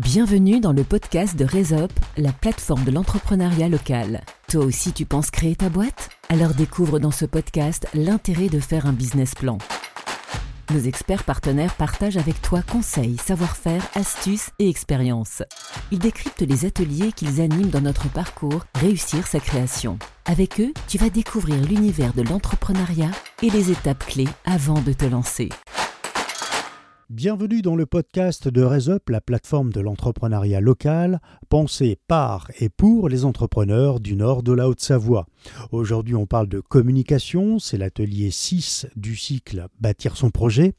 Bienvenue dans le podcast de Resop, la plateforme de l'entrepreneuriat local. Toi aussi tu penses créer ta boîte? Alors découvre dans ce podcast l'intérêt de faire un business plan. Nos experts partenaires partagent avec toi conseils, savoir-faire, astuces et expériences. Ils décryptent les ateliers qu'ils animent dans notre parcours Réussir sa création. Avec eux, tu vas découvrir l'univers de l'entrepreneuriat et les étapes clés avant de te lancer. Bienvenue dans le podcast de Resop, la plateforme de l'entrepreneuriat local, pensée par et pour les entrepreneurs du nord de la Haute-Savoie. Aujourd'hui, on parle de communication, c'est l'atelier 6 du cycle Bâtir son projet.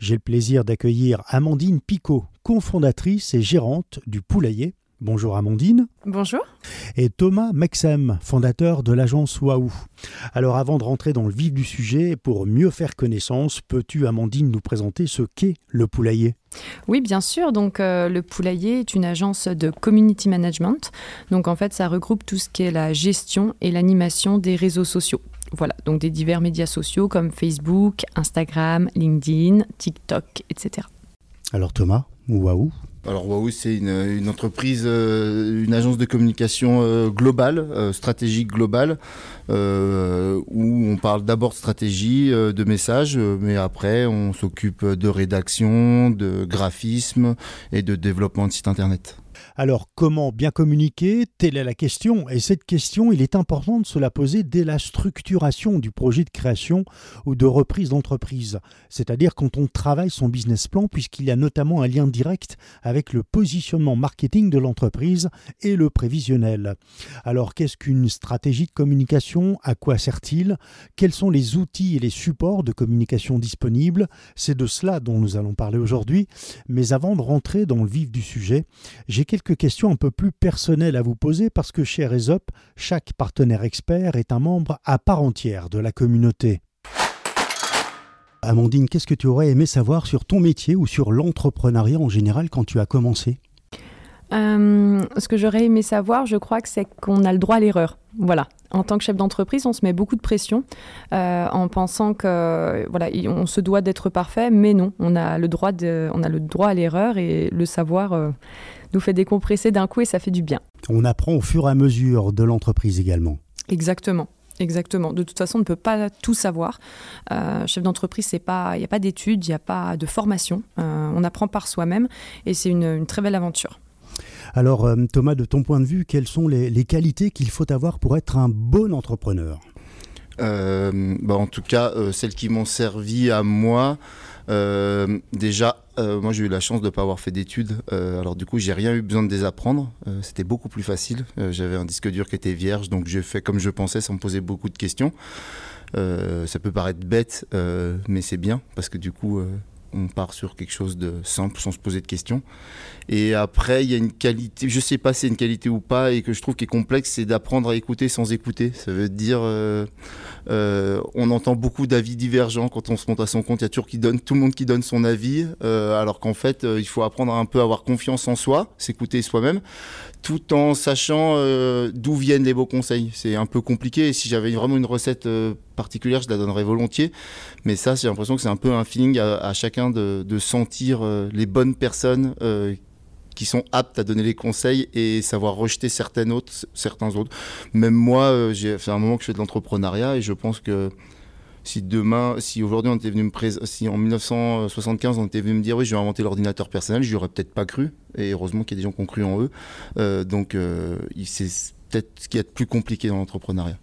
J'ai le plaisir d'accueillir Amandine Picot, cofondatrice et gérante du Poulailler. Bonjour Amandine. Bonjour. Et Thomas Mexem, fondateur de l'agence Waou. Alors avant de rentrer dans le vif du sujet, pour mieux faire connaissance, peux-tu Amandine nous présenter ce qu'est le poulailler? Oui, bien sûr. Donc, euh, le Poulailler est une agence de community management. Donc, en fait, ça regroupe tout ce qui est la gestion et l'animation des réseaux sociaux. Voilà, donc des divers médias sociaux comme Facebook, Instagram, LinkedIn, TikTok, etc. Alors, Thomas, Waouh alors Wahoo, c'est une, entreprise, euh, une agence de communication euh, globale, euh, stratégique globale, où on parle d'abord de stratégie, de messages, mais après on s'occupe de rédaction, de graphisme et de développement de site internet. Alors, comment bien communiquer? Telle est la question. Et cette question, il est important de se la poser dès la structuration du projet de création ou de reprise d'entreprise. C'est-à-dire quand on travaille son business plan, puisqu'il y a notamment un lien direct avec le positionnement marketing de l'entreprise et le prévisionnel. Alors, qu'est-ce qu'une stratégie de communication? À quoi sert-il? Quels sont les outils et les supports de communication disponibles? C'est de cela dont nous allons parler aujourd'hui. Mais avant de rentrer dans le vif du sujet, j'ai quelques questions un peu plus personnelles à vous poser parce que chez Resop, chaque partenaire expert est un membre à part entière de la communauté. Amandine, qu'est-ce que tu aurais aimé savoir sur ton métier ou sur l'entrepreneuriat en général quand tu as commencé? Euh, ce que j'aurais aimé savoir, je crois que c'est qu'on a le droit à l'erreur. Voilà. En tant que chef d'entreprise, on se met beaucoup de pression euh, en pensant que voilà, on se doit d'être parfait, mais non, on a le droit de, on a le droit à l'erreur et le savoir euh, nous fait décompresser d'un coup et ça fait du bien. On apprend au fur et à mesure de l'entreprise également. Exactement. Exactement. De toute façon, on ne peut pas tout savoir. chef d'entreprise, c'est pas, il n'y a pas d'études, il n'y a pas de formation. on apprend par soi-même et c'est une très belle aventure. Alors euh, Thomas, de ton point de vue, quelles sont les, qualités qu'il faut avoir pour être un bon entrepreneur? Euh, bah, En tout cas, euh, celles qui m'ont servi à moi. déjà, moi j'ai eu la chance de ne pas avoir fait d'études, alors du coup j'ai rien eu besoin de désapprendre, c'était beaucoup plus facile, j'avais un disque dur qui était vierge, donc j'ai fait comme je pensais sans me poser beaucoup de questions. ça peut paraître bête, mais c'est bien, parce que du coup on part sur quelque chose de simple sans se poser de questions. Et après, il y a une qualité, je sais pas si c'est une qualité ou pas, et que je trouve qui est complexe, c'est d'apprendre à écouter sans écouter. Ça veut dire, euh, euh, on entend beaucoup d'avis divergents quand on se monte à son compte. Il y a toujours qui donne, tout le monde qui donne son avis, euh, alors qu'en fait, il faut apprendre un peu à avoir confiance en soi, s'écouter soi-même, tout en sachant d'où viennent les beaux conseils. C'est un peu compliqué. Et si j'avais vraiment une recette particulière, je la donnerais volontiers. Mais ça, j'ai l'impression que c'est un peu un feeling à, chacun de, sentir les bonnes personnes qui sont aptes à donner les conseils et savoir rejeter certaines autres, certains autres. Même moi, euh, j'ai fait un moment que je fais de l'entrepreneuriat et je pense que si demain, si aujourd'hui on était venu me si en 1975 on était venu me dire oui je vais inventer l'ordinateur personnel, je aurais peut-être pas cru. Et heureusement qu'il y a des gens qui ont cru en eux. Euh, donc euh, c'est peut-être ce qui est plus compliqué dans l'entrepreneuriat.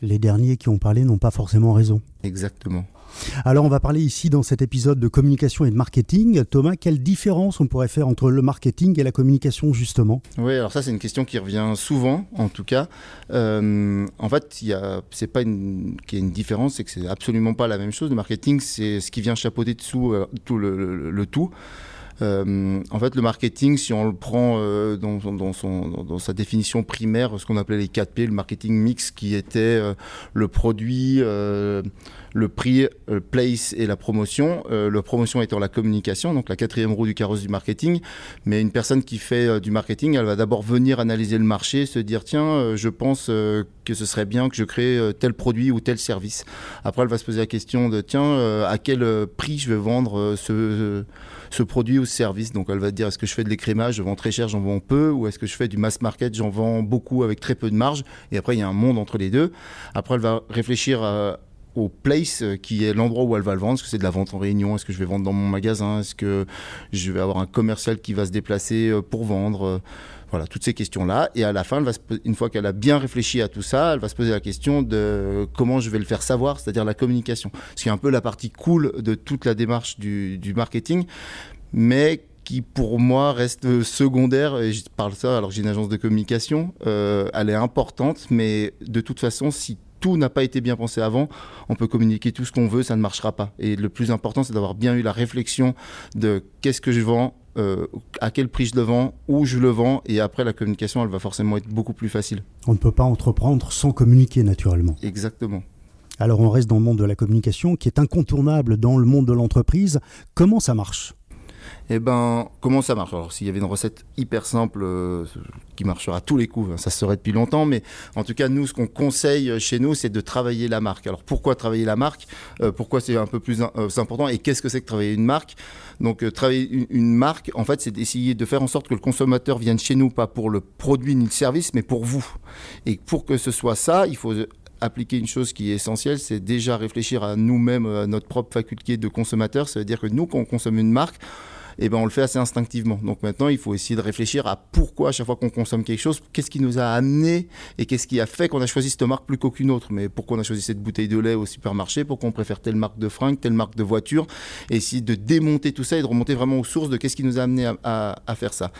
Les derniers qui ont parlé n'ont pas forcément raison. Exactement. Alors on va parler ici dans cet épisode de communication et de marketing. Thomas, quelle différence on pourrait faire entre le marketing et la communication justement? Oui, alors ça c'est une question qui revient souvent en tout cas. Euh, en fait, il c'est pas une, qu'il y a une différence, c'est que c'est absolument pas la même chose. Le marketing, c'est ce qui vient chapeauter dessous euh, tout le, tout. Euh, en fait, le marketing, si on le prend dans, son, dans, sa définition primaire, ce qu'on appelait les 4 P, le marketing mix, qui était le produit, le prix, euh, place et la promotion. Euh, la promotion étant la communication, donc la quatrième roue du carrosse du marketing. Mais une personne qui fait euh, du marketing, elle va d'abord venir analyser le marché, se dire tiens, je pense que ce serait bien que je crée tel produit ou tel service. Après, elle va se poser la question de tiens, à quel prix je vais vendre ce, ce produit ou ce service. Donc elle va dire est-ce que je fais de l'écrémage, je vends très cher, j'en vends peu, ou est-ce que je fais du mass market, j'en vends beaucoup avec très peu de marge? Et après, il y a un monde entre les deux. Après, elle va réfléchir au place euh, qui est l'endroit où elle va le vendre. Est-ce que c'est de la vente en réunion? Est-ce que je vais vendre dans mon magasin? Est-ce que je vais avoir un commercial qui va se déplacer euh, pour vendre? Euh, voilà, toutes ces questions-là. Et à la fin, une fois qu'elle a bien réfléchi à tout ça, elle va se poser la question de comment je vais le faire savoir, c'est-à-dire la communication. Ce qui est un peu la partie cool de toute la démarche du, marketing, mais qui pour moi reste secondaire, et je parle ça alors j'ai une agence de communication, elle est importante, mais de toute façon, si tout n'a pas été bien pensé avant, on peut communiquer tout ce qu'on veut, ça ne marchera pas. Et le plus important, c'est d'avoir bien eu la réflexion de qu'est-ce que je vends, euh, à quel prix je le vends, où je le vends, et après la communication, elle va forcément être beaucoup plus facile. On ne peut pas entreprendre sans communiquer naturellement. Exactement. Alors on reste dans le monde de la communication qui est incontournable dans le monde de l'entreprise. Comment ça marche? Eh ben, comment ça marche? Alors, s'il y avait une recette hyper simple euh, qui marchera à tous les coups, hein, ça se serait depuis longtemps, mais en tout cas, nous, ce qu'on conseille chez nous, c'est de travailler la marque. Alors, pourquoi travailler la marque? Euh, Pourquoi c'est un peu plus euh, important? Et qu'est-ce que c'est que travailler une marque? Donc, travailler une, une, marque, en fait, c'est d'essayer de faire en sorte que le consommateur vienne chez nous, pas pour le produit ni le service, mais pour vous. Et pour que ce soit ça, il faut appliquer une chose qui est essentielle, c'est déjà réfléchir à nous-mêmes, à notre propre faculté de consommateur. Ça veut dire que nous, quand on consomme une marque, et eh ben on le fait assez instinctivement. Donc maintenant, il faut essayer de réfléchir à pourquoi à chaque fois qu'on consomme quelque chose, qu'est-ce qui nous a amené et qu'est-ce qui a fait qu'on a choisi cette marque plus qu'aucune autre. Mais pourquoi on a choisi cette bouteille de lait au supermarché, pourquoi on préfère telle marque de fringues, telle marque de voiture, et essayer de démonter tout ça et de remonter vraiment aux sources de qu'est-ce qui nous a amené à faire ça.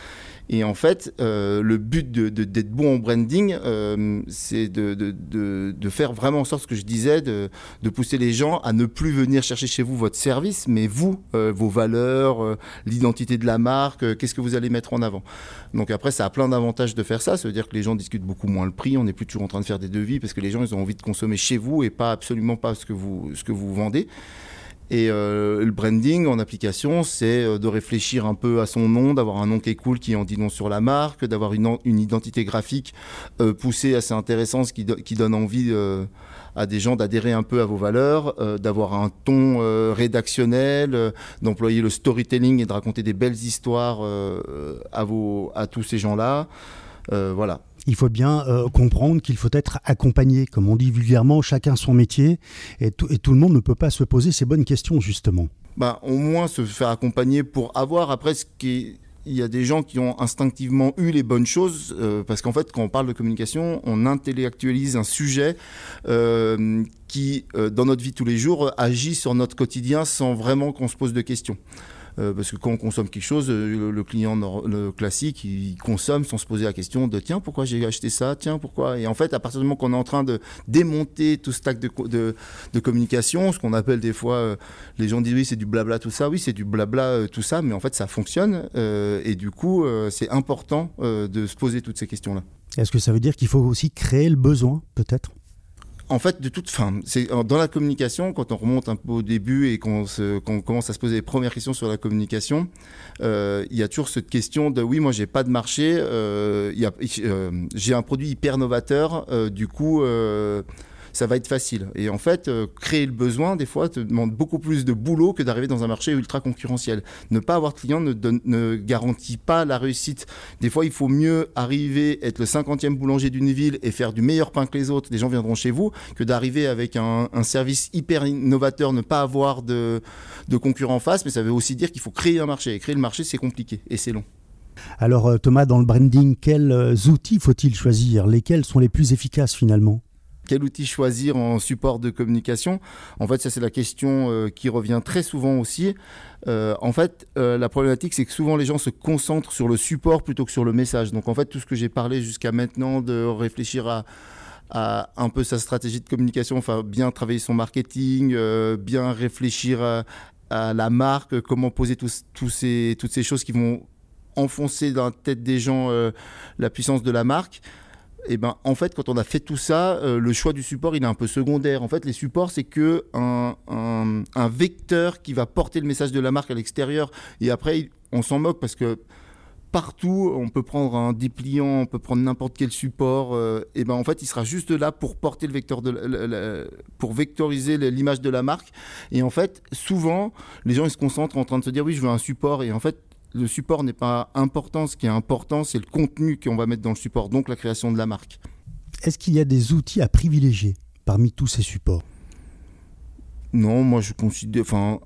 Et en fait, euh, le but d'être de, bon en branding, euh, c'est de, de, faire vraiment en sorte, ce que je disais, de, pousser les gens à ne plus venir chercher chez vous votre service, mais vous, euh, vos valeurs, l'identité de la marque, qu'est-ce que vous allez mettre en avant. Donc après, ça a plein d'avantages de faire ça. Ça veut dire que les gens discutent beaucoup moins le prix. On n'est plus toujours en train de faire des devis parce que les gens, ils ont envie de consommer chez vous et pas absolument pas ce que vous, ce que vous vendez. Et euh, le branding en application, c'est euh, de réfléchir un peu à son nom, d'avoir un nom qui est cool, qui en dit non sur la marque, d'avoir une, identité graphique euh, poussée, assez intéressante, qui, qui donne envie à des gens d'adhérer un peu à vos valeurs, d'avoir un ton rédactionnel, d'employer le storytelling et de raconter des belles histoires à, vos, à tous ces gens-là. voilà il faut bien euh, comprendre qu'il faut être accompagné. Comme on dit vulgairement, chacun son métier, et, tout, le monde ne peut pas se poser ces bonnes questions, justement. Bah, au moins se faire accompagner pour avoir après ce qui il y a des gens qui ont instinctivement eu les bonnes choses, euh, parce qu'en fait, quand on parle de communication, on intellectualise un sujet euh, qui, dans notre vie tous les jours, agit sur notre quotidien sans vraiment qu'on se pose de questions. Euh, parce que quand on consomme quelque chose, euh, le, client classique, il consomme sans se poser la question de tiens, pourquoi j'ai acheté ça? Tiens, pourquoi? Et en fait, à partir du moment qu'on est en train de démonter tout ce stack de, de, communication, ce qu'on appelle des fois, euh, les gens disent oui, c'est du blabla, tout ça. Oui, c'est du blabla, tout ça, mais en fait, ça fonctionne. et du coup, c'est important de se poser toutes ces questions-là. Est-ce que ça veut dire qu'il faut aussi créer le besoin, peut-être? En fait, de toute fin, c'est dans la communication, quand on remonte un peu au début et qu'on commence à se poser les premières questions sur la communication, euh, il y a toujours cette question de oui, moi j'ai pas de marché, euh, euh, j'ai un produit hyper novateur, du coup ça va être facile. Et en fait, euh, créer le besoin, des fois, te demande beaucoup plus de boulot que d'arriver dans un marché ultra concurrentiel. Ne pas avoir de client ne, garantit pas la réussite. Des fois, il faut mieux arriver, être le 50e boulanger d'une ville et faire du meilleur pain que les autres. Les gens viendront chez vous que d'arriver avec un, service hyper innovateur, ne pas avoir de, de concurrents en face. Mais ça veut aussi dire qu'il faut créer un marché. Et créer le marché, c'est compliqué et c'est long. Alors euh, Thomas, dans le branding, quels euh, outils faut-il choisir? Lesquels sont les plus efficaces finalement? Quel outil choisir en support de communication En fait, ça c'est la question euh, qui revient très souvent aussi. Euh, en fait, euh, la problématique, c'est que souvent les gens se concentrent sur le support plutôt que sur le message. Donc en fait, tout ce que j'ai parlé jusqu'à maintenant de réfléchir à, un peu sa stratégie de communication, enfin bien travailler son marketing, bien réfléchir à, la marque, comment poser ces, toutes ces choses qui vont enfoncer dans la tête des gens la puissance de la marque et eh ben en fait quand on a fait tout ça, euh, le choix du support il est un peu secondaire. En fait les supports c'est que un, vecteur qui va porter le message de la marque à l'extérieur et après on s'en moque parce que partout. On peut prendre un dépliant, on peut prendre n'importe quel support. Euh, et ben en fait, il sera juste là pour porter le vecteur pour vectoriser l'image de la marque. Et en fait, souvent, les gens se concentrent en train de se dire oui, je veux un support. Et en fait, le support n'est pas important. Ce qui est important, c'est le contenu qu'on va mettre dans le support, donc la création de la marque. Est-ce qu'il y a des outils à privilégier parmi tous ces supports? Non, moi je considère. Enfin,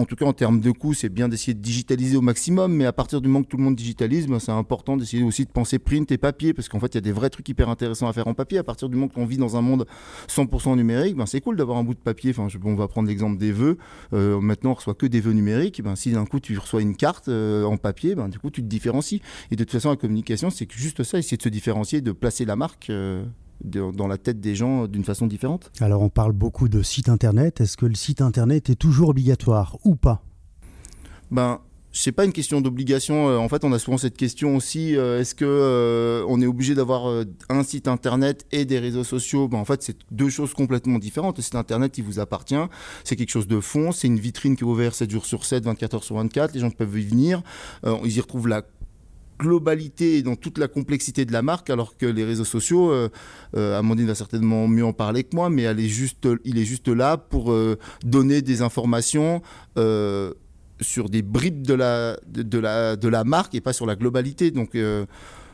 en tout cas en termes de coûts, c'est bien d'essayer de digitaliser au maximum, mais à partir du moment que tout le monde digitalise, ben, c'est important d'essayer aussi de penser print et papier, parce qu'en fait, il y a des vrais trucs hyper intéressants à faire en papier. À partir du moment qu'on vit dans un monde 100% numérique, ben, c'est cool d'avoir un bout de papier. Enfin, on va prendre l'exemple des vœux. Euh, maintenant, on reçoit que des vœux numériques. Ben, si d'un coup, tu reçois une carte euh, en papier, ben, du coup, tu te différencies. Et de toute façon, la communication, c'est juste ça, essayer de se différencier, de placer la marque. Euh, dans la tête des gens d'une façon différente. Alors on parle beaucoup de site internet. Est-ce que le site internet est toujours obligatoire ou pas? Ben c'est pas une question d'obligation. Euh, en fait, on a souvent cette question aussi euh, est-ce que euh, on est obligé d'avoir un site internet et des réseaux sociaux? Ben, En fait, c'est deux choses complètement différentes. Le site internet, il vous appartient. C'est quelque chose de fond. C'est une vitrine qui est ouverte 7 jours sur 7, 24 heures sur 24. Les gens peuvent y venir. ils y retrouvent la globalité et dans toute la complexité de la marque, alors que les réseaux sociaux, euh, euh, Amandine va certainement mieux en parler que moi, mais elle est juste, il est juste là pour euh, donner des informations sur des bribes de la, de, la, de la marque et pas sur la globalité. Donc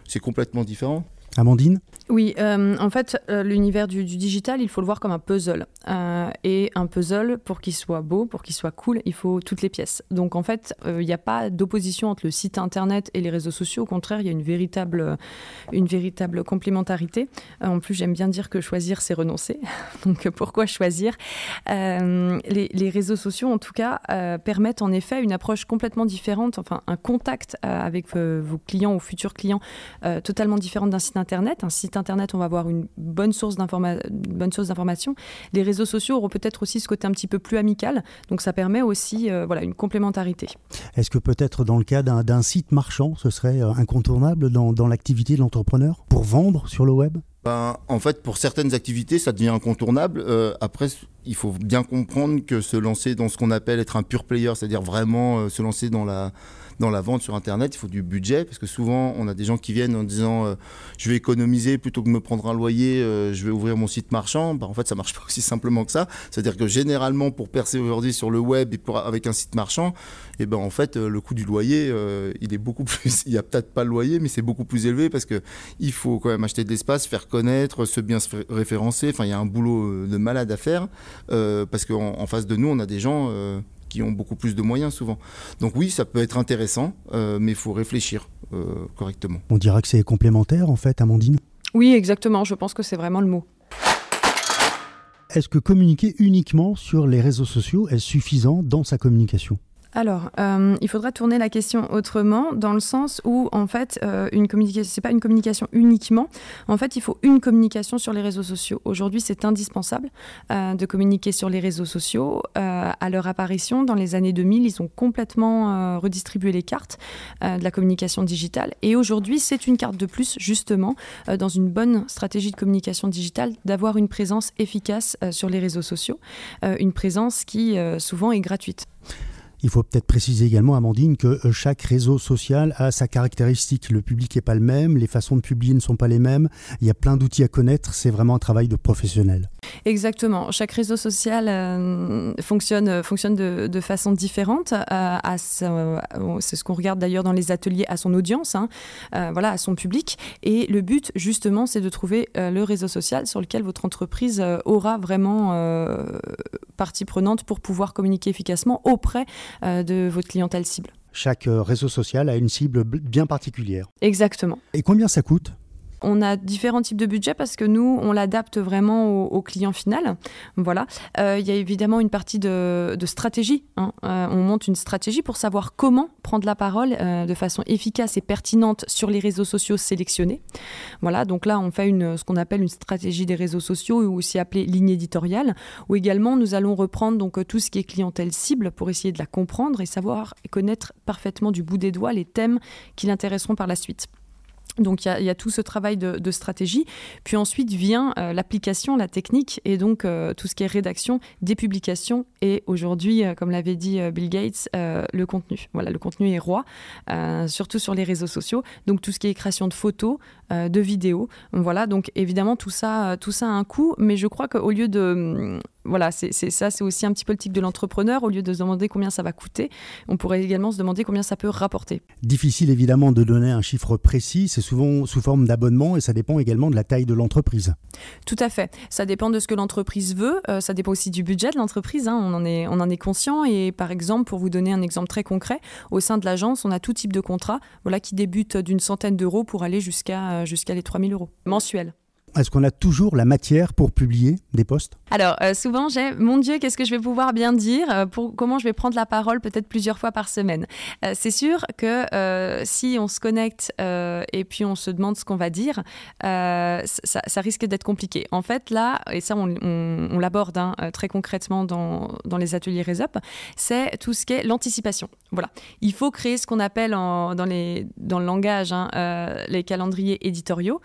c'est complètement différent. Amandine? Oui, euh, en fait, euh, l'univers du, digital, il faut le voir comme un puzzle. Euh, et un puzzle, pour qu'il soit beau, pour qu'il soit cool, il faut toutes les pièces. Donc, en fait, il n'y a pas d'opposition entre le site internet et les réseaux sociaux. Au contraire, il y a une véritable, une véritable complémentarité. en plus, j'aime bien dire que choisir, c'est renoncer. Donc, pourquoi choisir? Les, les, réseaux sociaux, en tout cas, permettent en effet une approche complètement différente, enfin, un contact avec vos clients ou futurs clients totalement différent d'un site internet. Un site Internet, on va avoir une bonne source d'information. Les réseaux sociaux auront peut-être aussi ce côté un petit peu plus amical, donc ça permet aussi euh, voilà, une complémentarité. Est-ce que peut-être dans le cas d'un site marchand, ce serait euh, incontournable dans, dans l'activité de l'entrepreneur pour vendre sur le web? Ben, en fait, pour certaines activités, ça devient incontournable. Euh, après, il faut bien comprendre que se lancer dans ce qu'on appelle être un pure player, c'est-à-dire vraiment se lancer dans la, dans la vente sur Internet, il faut du budget, parce que souvent, on a des gens qui viennent en disant euh, je vais économiser plutôt que de me prendre un loyer, euh, je vais ouvrir mon site marchand. Bah, en fait, ça marche pas aussi simplement que ça. C'est-à-dire que généralement, pour percer aujourd'hui sur le web et avec un site marchand, et eh ben en fait, euh, le coût du loyer, il est beaucoup plus. il n'y a peut-être pas le loyer, mais c'est beaucoup plus élevé parce que il faut quand même acheter de l'espace, faire connaître, se bien se référencer. Enfin, il y a un boulot de malade à faire parce qu'en face de nous, on a des gens qui ont beaucoup plus de moyens souvent. Donc oui, ça peut être intéressant, euh, mais il faut réfléchir euh, correctement. On dira que c'est complémentaire en fait, Amandine? Oui, exactement, je pense que c'est vraiment le mot. Est-ce que communiquer uniquement sur les réseaux sociaux est suffisant dans sa communication? Alors, euh, il faudra tourner la question autrement, dans le sens où, en fait, euh, une communication, c'est pas une communication uniquement. En fait, il faut une communication sur les réseaux sociaux. Aujourd'hui, c'est indispensable euh, de communiquer sur les réseaux sociaux. à leur apparition, dans les années 2000, ils ont complètement redistribué les cartes de la communication digitale. Et aujourd'hui, c'est une carte de plus, justement, dans une bonne stratégie de communication digitale, d'avoir une présence efficace sur les réseaux sociaux, une présence qui souvent est gratuite. Il faut peut-être préciser également, Amandine, que euh, chaque réseau social a sa caractéristique. Le public n'est pas le même, les façons de publier ne sont pas les mêmes. Il y a plein d'outils à connaître. C'est vraiment un travail de professionnel. Exactement. Chaque réseau social euh, fonctionne, euh, fonctionne de, façon différente. c'est ce qu'on regarde d'ailleurs dans les ateliers à son audience, hein, voilà, à son public. Et le but, justement, c'est de trouver le réseau social sur lequel votre entreprise aura vraiment partie prenante pour pouvoir communiquer efficacement auprès euh, de votre clientèle cible. Chaque euh, réseau social a une cible bien particulière. Exactement. Et combien ça coûte? On a différents types de budgets parce que nous, on l'adapte vraiment au, client final. Voilà. Euh, il y a évidemment une partie de, stratégie. Hein. Euh, on monte une stratégie pour savoir comment prendre la parole euh, de façon efficace et pertinente sur les réseaux sociaux sélectionnés. Voilà. Donc là, on fait une, ce qu'on appelle une stratégie des réseaux sociaux ou aussi appelée ligne éditoriale. Où également, nous allons reprendre donc tout ce qui est clientèle cible pour essayer de la comprendre et savoir et connaître parfaitement du bout des doigts les thèmes qui l'intéresseront par la suite. Donc il y, a tout ce travail de, stratégie. Puis ensuite vient euh, l'application, la technique et donc euh, tout ce qui est rédaction des publications et aujourd'hui, euh, comme l'avait dit Bill Gates, le contenu. Voilà, le contenu est roi, surtout sur les réseaux sociaux. Donc tout ce qui est création de photos, de vidéos. Voilà, donc évidemment tout ça, tout ça a un coût, mais je crois qu'au lieu de voilà, c'est ça, c'est aussi un petit peu le type de l'entrepreneur. Au lieu de se demander combien ça va coûter, on pourrait également se demander combien ça peut rapporter. Difficile évidemment de donner un chiffre précis, c'est souvent sous forme d'abonnement et ça dépend également de la taille de l'entreprise. Tout à fait. Ça dépend de ce que l'entreprise veut, euh, ça dépend aussi du budget de l'entreprise, hein. on, en est, on en est conscient. Et par exemple, pour vous donner un exemple très concret, au sein de l'agence, on a tout type de contrat voilà, qui débute d'une centaine d'euros pour aller jusqu'à jusqu'à les 3000 euros mensuels. Est-ce qu'on a toujours la matière pour publier des posts? Alors, euh, souvent, j'ai mon Dieu, qu'est-ce que je vais pouvoir bien dire euh, pour, Comment je vais prendre la parole peut-être plusieurs fois par semaine euh, C'est sûr que si on se connecte et puis on se demande ce qu'on va dire, ça, risque d'être compliqué. En fait, là, et ça, on, l'aborde hein, très concrètement dans, dans les ateliers RESUP, c'est tout ce qui est l'anticipation. Voilà. Il faut créer ce qu'on appelle dans le langage hein, les calendriers éditoriaux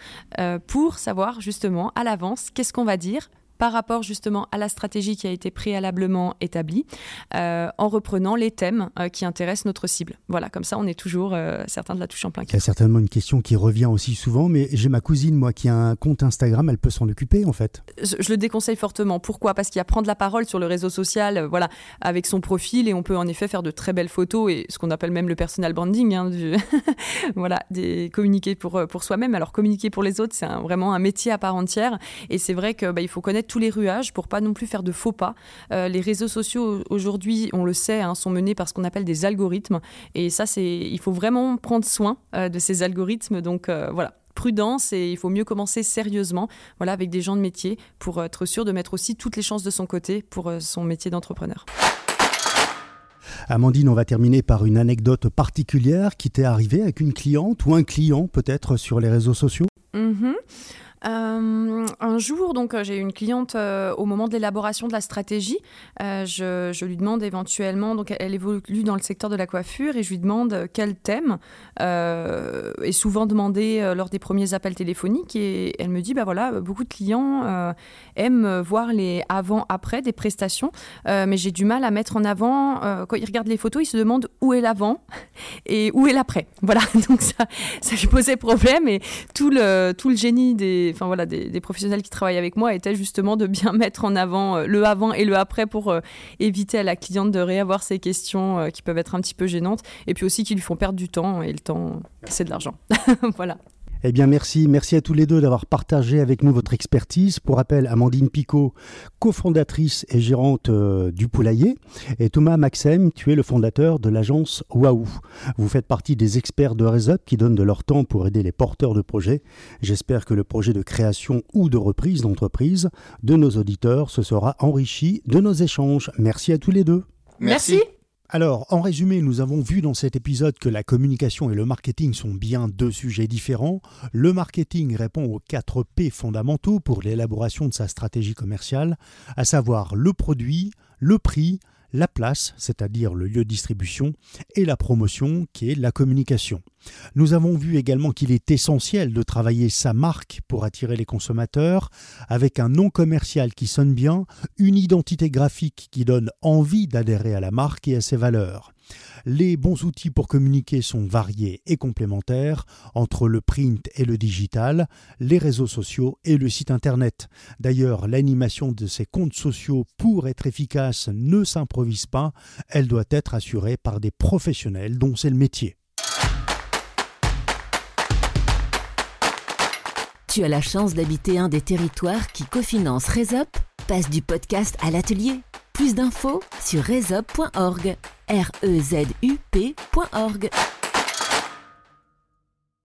pour savoir justement à l'avance qu'est-ce qu'on va dire par rapport justement à la stratégie qui a été préalablement établie, euh, en reprenant les thèmes euh, qui intéressent notre cible. Voilà, comme ça on est toujours euh, certain de la touche en plein Il y a certainement une question qui revient aussi souvent, mais j'ai ma cousine, moi, qui a un compte Instagram, elle peut s'en occuper en fait. Je, le déconseille fortement. Pourquoi? Parce qu'il y a prendre la parole sur le réseau social, voilà, avec son profil, et on peut en effet faire de très belles photos, et ce qu'on appelle même le personal branding, hein, du voilà, des, communiquer pour, pour soi-même. Alors communiquer pour les autres, c'est vraiment un métier à part entière, et c'est vrai qu'il bah, faut connaître tous les ruages pour pas non plus faire de faux pas. Euh, les réseaux sociaux aujourd'hui, on le sait, hein, sont menés par ce qu'on appelle des algorithmes. Et ça, c'est, il faut vraiment prendre soin euh, de ces algorithmes. Donc euh, voilà, prudence et il faut mieux commencer sérieusement, voilà, avec des gens de métier pour être sûr de mettre aussi toutes les chances de son côté pour son métier d'entrepreneur. Amandine, on va terminer par une anecdote particulière qui t'est arrivée avec une cliente ou un client peut-être sur les réseaux sociaux? Mm-hmm. Euh, un jour, donc, euh, j'ai une cliente euh, au moment de l'élaboration de la stratégie. Je, lui demande éventuellement, donc, elle évolue dans le secteur de la coiffure et je lui demande quel thème est souvent demandé lors des premiers appels téléphoniques. Et elle me dit, bah voilà, beaucoup de clients aiment voir les avant-après des prestations, mais j'ai du mal à mettre en avant. quand ils regardent les photos, ils se demandent où est l'avant et où est l'après. Voilà, donc ça, ça lui posait problème et tout le, tout le génie des enfin voilà, des, professionnels qui travaillent avec moi était justement de bien mettre en avant euh, le avant et le après pour euh, éviter à la cliente de réavoir ces questions euh, qui peuvent être un petit peu gênantes et puis aussi qui lui font perdre du temps et le temps, c'est de l'argent. voilà. Eh bien, merci. Merci à tous les deux d'avoir partagé avec nous votre expertise. Pour rappel, Amandine Picot, cofondatrice et gérante euh, du Poulailler, et Thomas Maxem, tu es le fondateur de l'agence Waouh. Vous faites partie des experts de RESUP qui donnent de leur temps pour aider les porteurs de projets. J'espère que le projet de création ou de reprise d'entreprise de nos auditeurs se sera enrichi de nos échanges. Merci à tous les deux. Merci. Alors, en résumé, nous avons vu dans cet épisode que la communication et le marketing sont bien deux sujets différents. Le marketing répond aux 4 P fondamentaux pour l'élaboration de sa stratégie commerciale, à savoir le produit, le prix, la place, c'est-à-dire le lieu de distribution, et la promotion, qui est la communication. Nous avons vu également qu'il est essentiel de travailler sa marque pour attirer les consommateurs, avec un nom commercial qui sonne bien, une identité graphique qui donne envie d'adhérer à la marque et à ses valeurs. Les bons outils pour communiquer sont variés et complémentaires entre le print et le digital, les réseaux sociaux et le site internet. D'ailleurs, l'animation de ces comptes sociaux pour être efficace ne s'improvise pas, elle doit être assurée par des professionnels dont c'est le métier. Tu as la chance d'habiter un des territoires qui cofinance Resop Passe du podcast à l'atelier. Plus d'infos sur. R-E-Z-U-P.org.